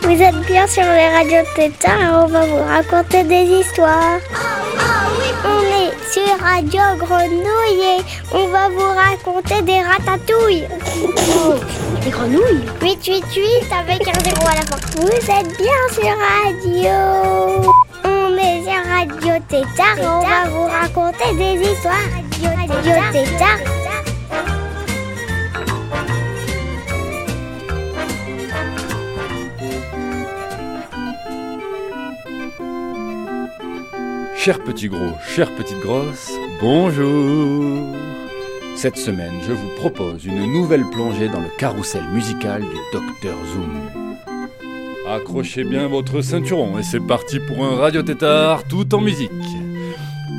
Vous êtes bien sur les radios Tétard et on va vous raconter des histoires. On est sur Radio Grenouille et on va vous raconter des ratatouilles. Des grenouilles? 888 avec un zéro à la fin. Vous êtes bien sur Radio. Radio Tétard on va vous raconter des histoires. Radio Tétard. Chers petits gros, chères petites grosses, bonjour Cette semaine, je vous propose une nouvelle plongée dans le carrousel musical du Dr Zoom. Accrochez bien votre ceinturon et c'est parti pour un radio tétard tout en musique.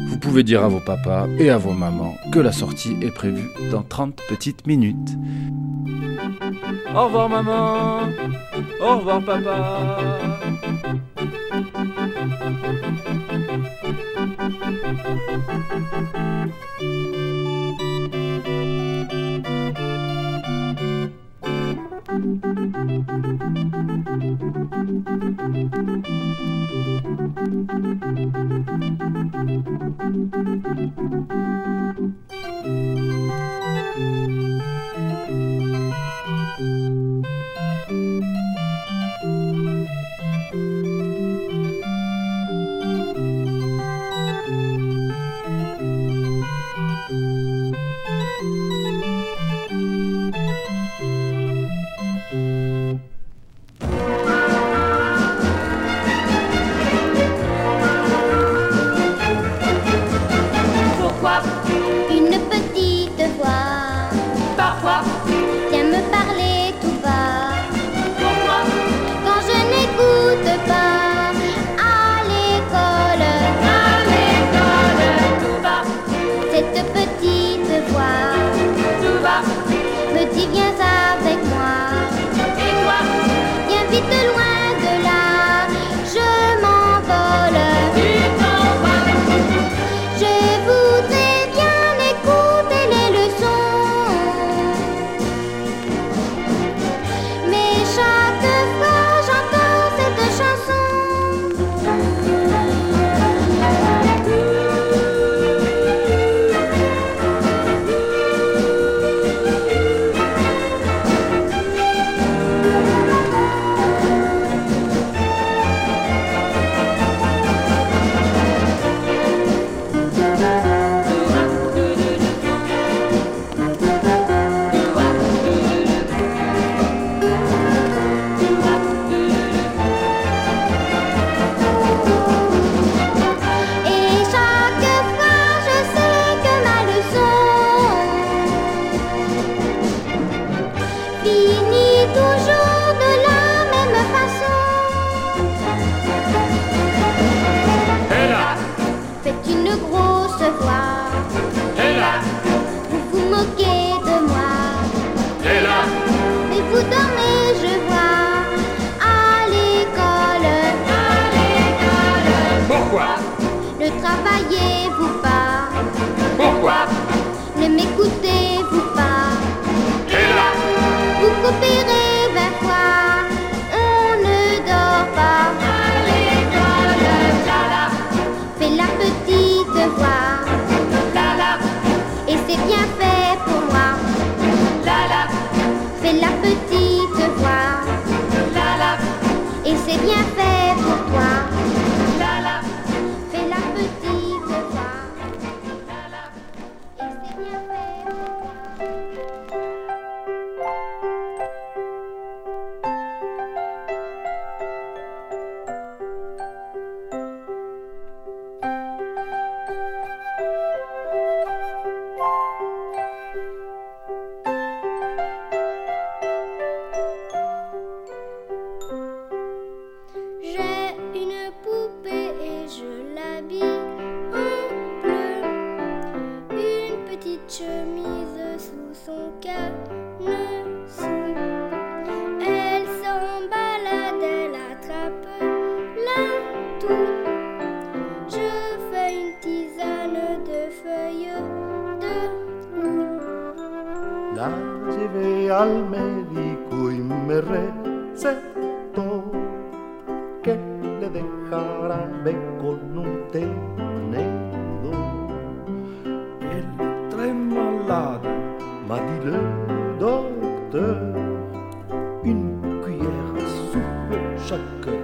Vous pouvez dire à vos papas et à vos mamans que la sortie est prévue dans 30 petites minutes. Au revoir maman Au revoir papa travaillez-vous chaque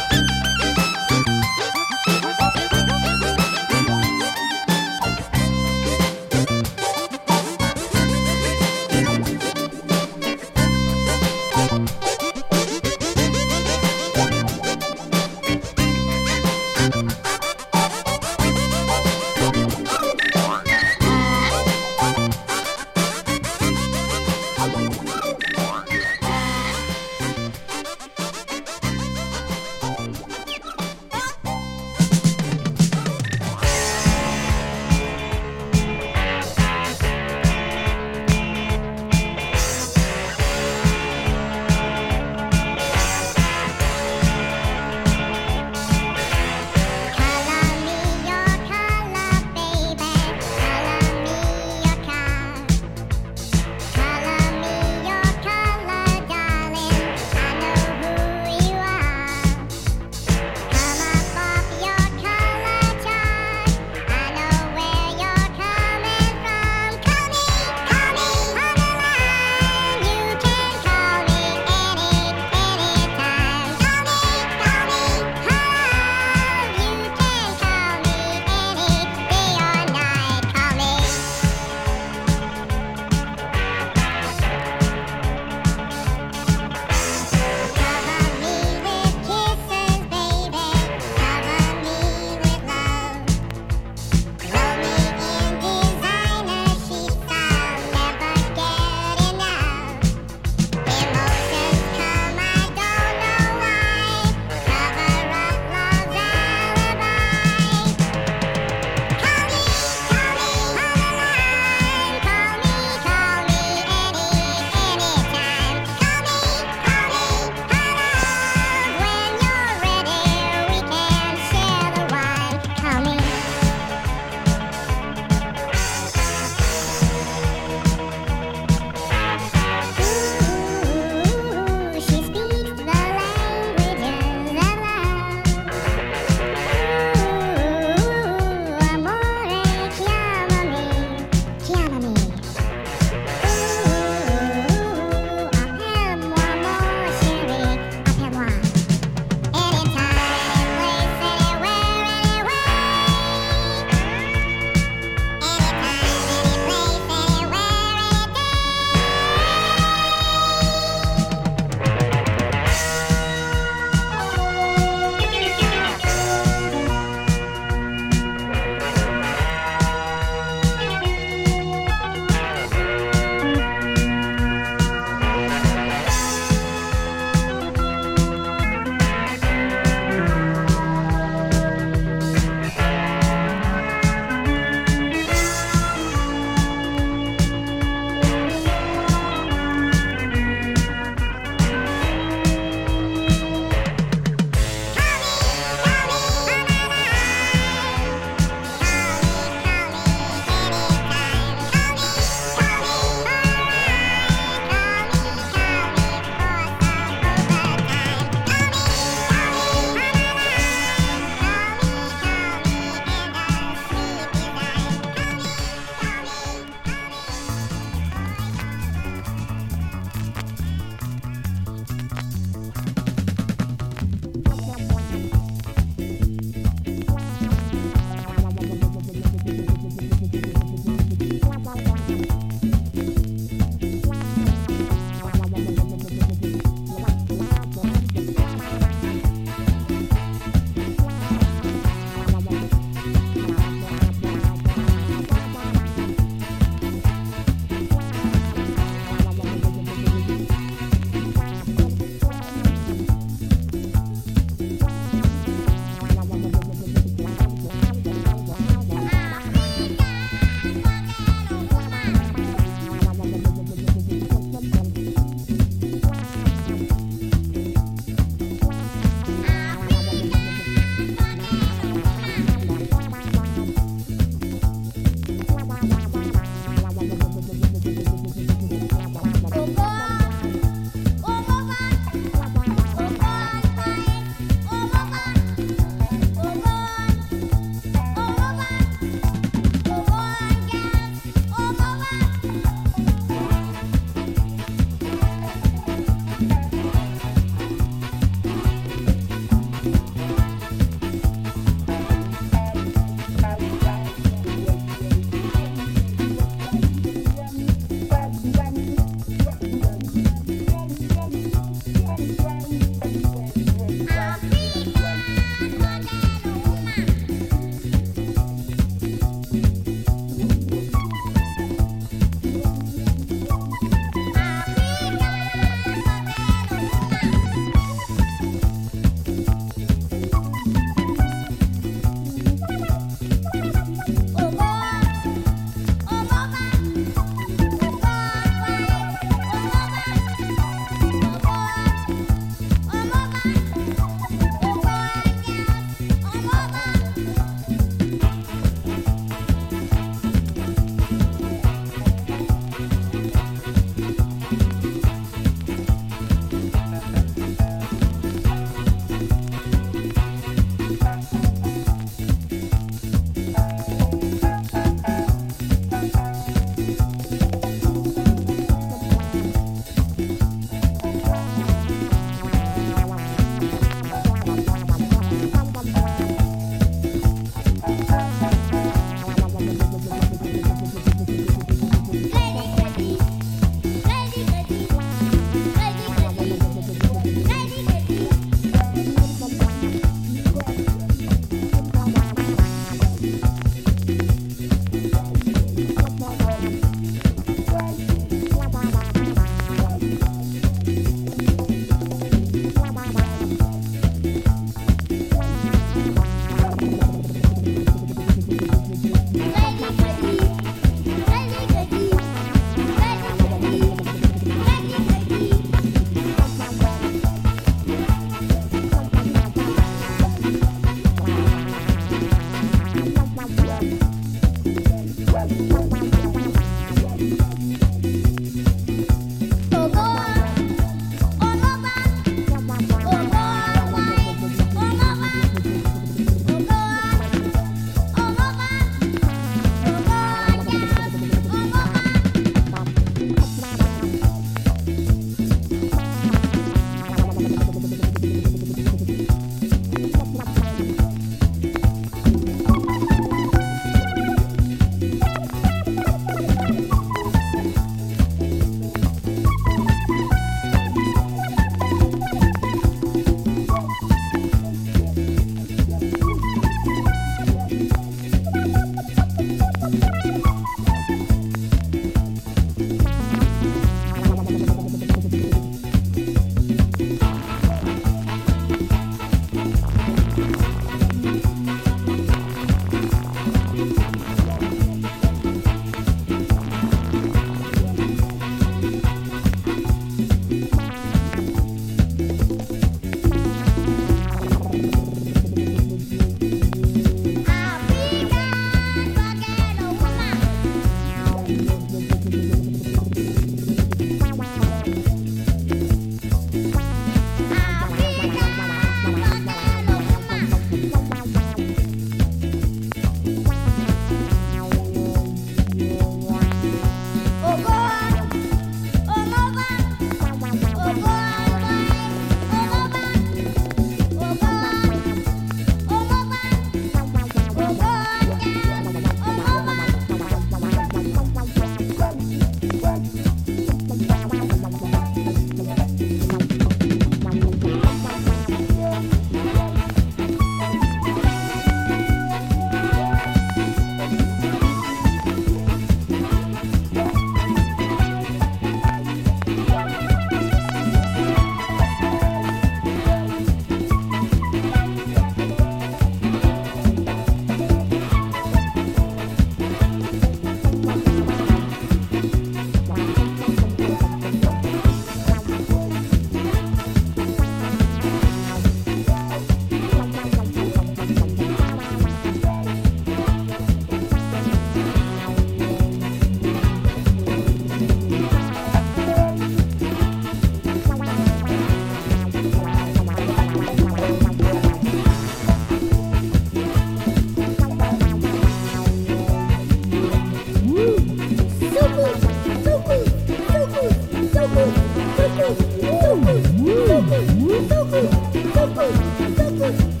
Daddy!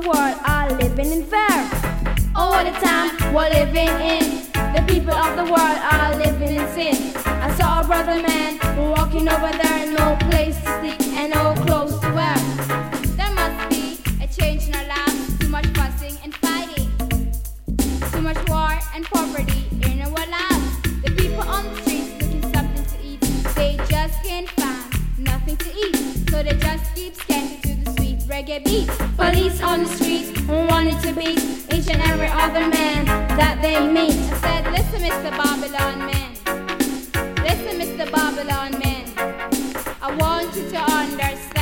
the world are living in fear. All the time we're living in. The people of the world are living in sin. I saw a brother man walking over there, no place to sleep and no Get beat. Police on the streets wanted to beat each and every other man that they meet. I said, listen, Mr. Babylon man. Listen, Mr. Babylon man. I want you to understand.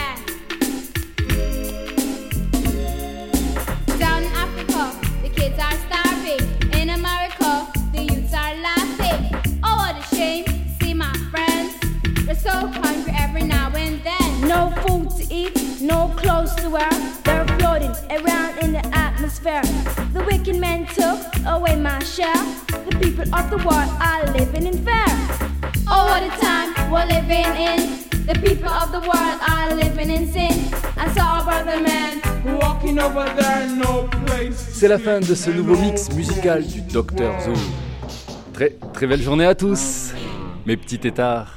Wear. They're floating around in the atmosphere. The wicked men took away my share. The people of the world are living in fear. Oh, what a time we're living in. The people of the world are living in sin. I saw a brother man. C'est la fin de ce nouveau mix musical du Dr Zoom. Très très belle journée à tous, mes petits tétards.